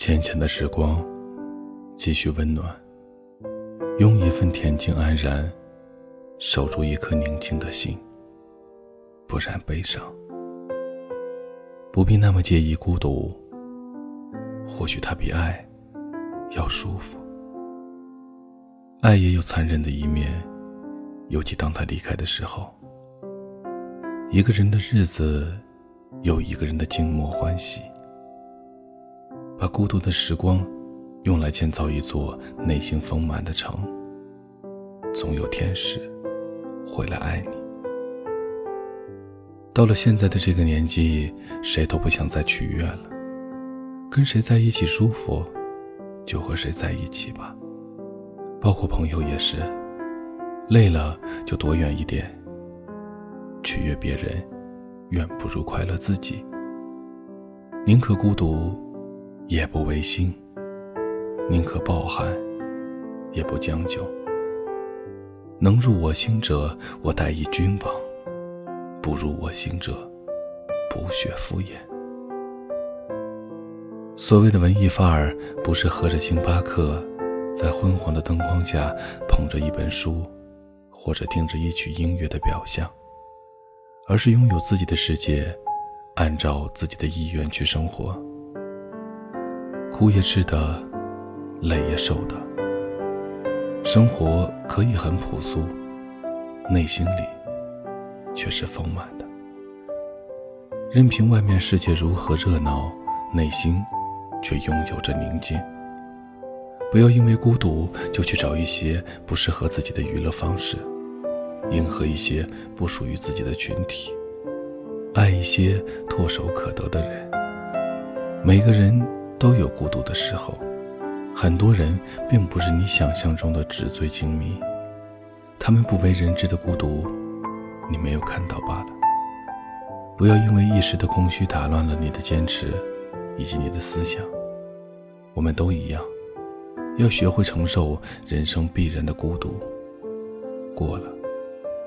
浅浅的时光，继续温暖。用一份恬静安然，守住一颗宁静的心，不染悲伤。不必那么介意孤独，或许它比爱要舒服。爱也有残忍的一面，尤其当他离开的时候。一个人的日子，有一个人的静默欢喜。把孤独的时光，用来建造一座内心丰满的城。总有天使，会来爱你。到了现在的这个年纪，谁都不想再取悦了。跟谁在一起舒服，就和谁在一起吧。包括朋友也是，累了就躲远一点。取悦别人，远不如快乐自己。宁可孤独。也不违心，宁可抱憾，也不将就。能入我心者，我待以君王；不入我心者，不屑敷衍。所谓的文艺范儿，不是喝着星巴克，在昏黄的灯光下捧着一本书，或者听着一曲音乐的表象，而是拥有自己的世界，按照自己的意愿去生活。苦也吃的，累也受的。生活可以很朴素，内心里却是丰满的。任凭外面世界如何热闹，内心却拥有着宁静。不要因为孤独就去找一些不适合自己的娱乐方式，迎合一些不属于自己的群体，爱一些唾手可得的人。每个人。都有孤独的时候，很多人并不是你想象中的纸醉金迷，他们不为人知的孤独，你没有看到罢了。不要因为一时的空虚打乱了你的坚持，以及你的思想。我们都一样，要学会承受人生必然的孤独，过了，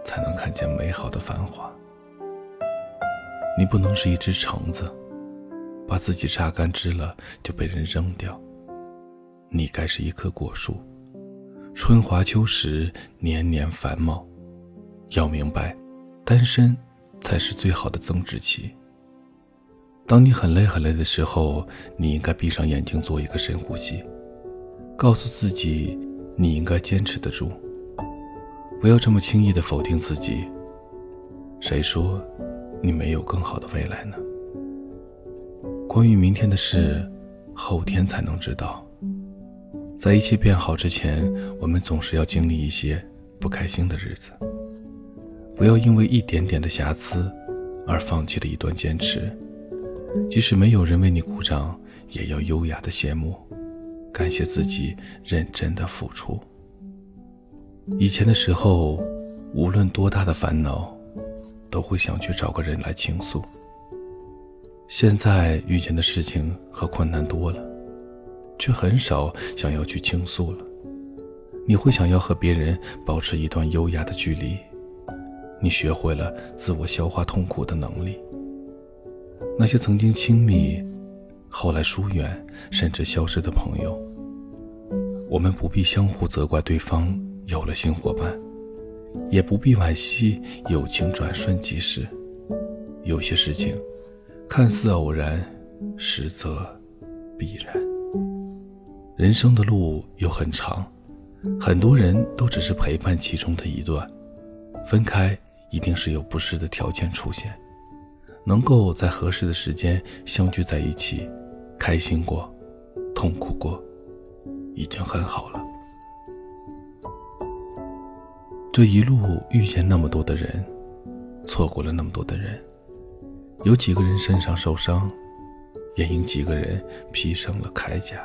才能看见美好的繁华。你不能是一只橙子。把自己榨干汁了就被人扔掉。你该是一棵果树，春华秋实，年年繁茂。要明白，单身才是最好的增值期。当你很累很累的时候，你应该闭上眼睛做一个深呼吸，告诉自己你应该坚持得住。不要这么轻易的否定自己。谁说你没有更好的未来呢？关于明天的事，后天才能知道。在一切变好之前，我们总是要经历一些不开心的日子。不要因为一点点的瑕疵，而放弃了一段坚持。即使没有人为你鼓掌，也要优雅的谢幕，感谢自己认真的付出。以前的时候，无论多大的烦恼，都会想去找个人来倾诉。现在遇见的事情和困难多了，却很少想要去倾诉了。你会想要和别人保持一段优雅的距离，你学会了自我消化痛苦的能力。那些曾经亲密，后来疏远，甚至消失的朋友，我们不必相互责怪对方有了新伙伴，也不必惋惜友情转瞬即逝。有些事情。看似偶然，实则必然。人生的路又很长，很多人都只是陪伴其中的一段。分开一定是有不适的条件出现，能够在合适的时间相聚在一起，开心过，痛苦过，已经很好了。这一路遇见那么多的人，错过了那么多的人。有几个人身上受伤，也因几个人披上了铠甲。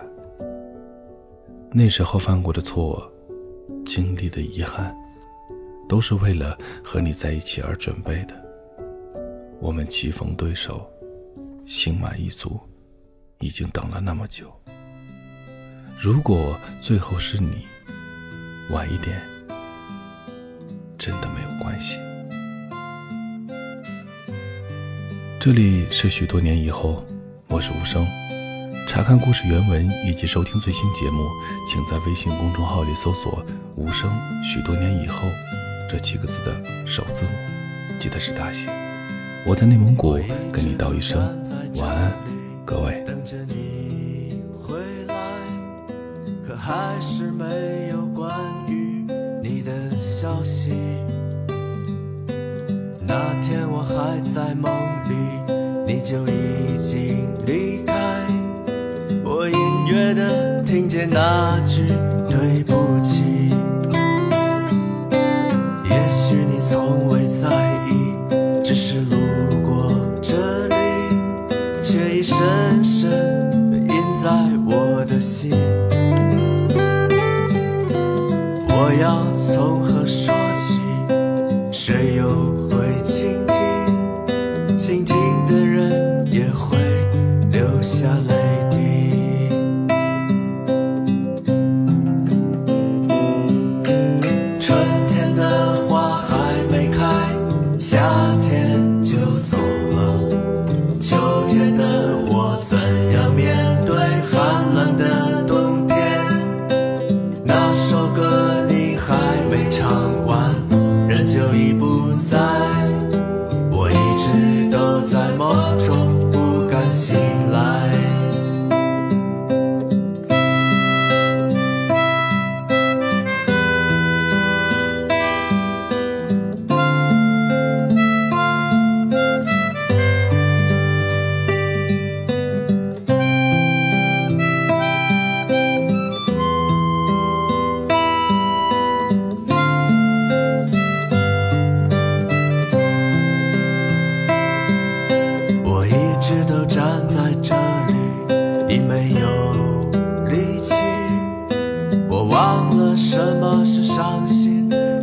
那时候犯过的错，经历的遗憾，都是为了和你在一起而准备的。我们棋逢对手，心满意足，已经等了那么久。如果最后是你，晚一点，真的没有关系。这里是许多年以后，我是无声。查看故事原文以及收听最新节目，请在微信公众号里搜索“无声许多年以后”这七个字的首字母，记得是大写。我在内蒙古跟你道一声晚安，各位。等着你回来，可还是没有关于你的消息。那天我还在梦里，你就已经离开。我隐约的听见那句对不起，也许你从未在意，只是路过这里，却已深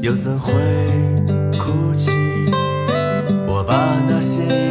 又怎会哭泣？我把那些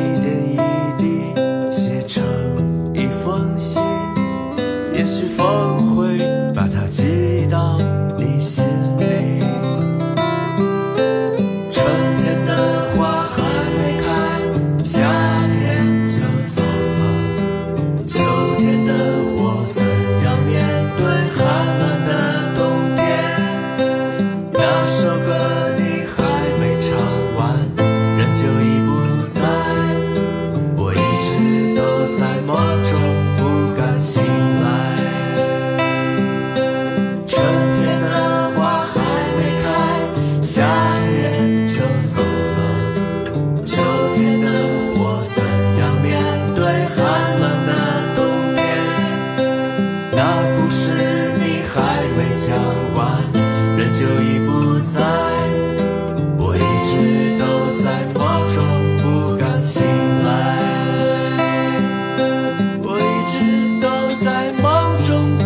中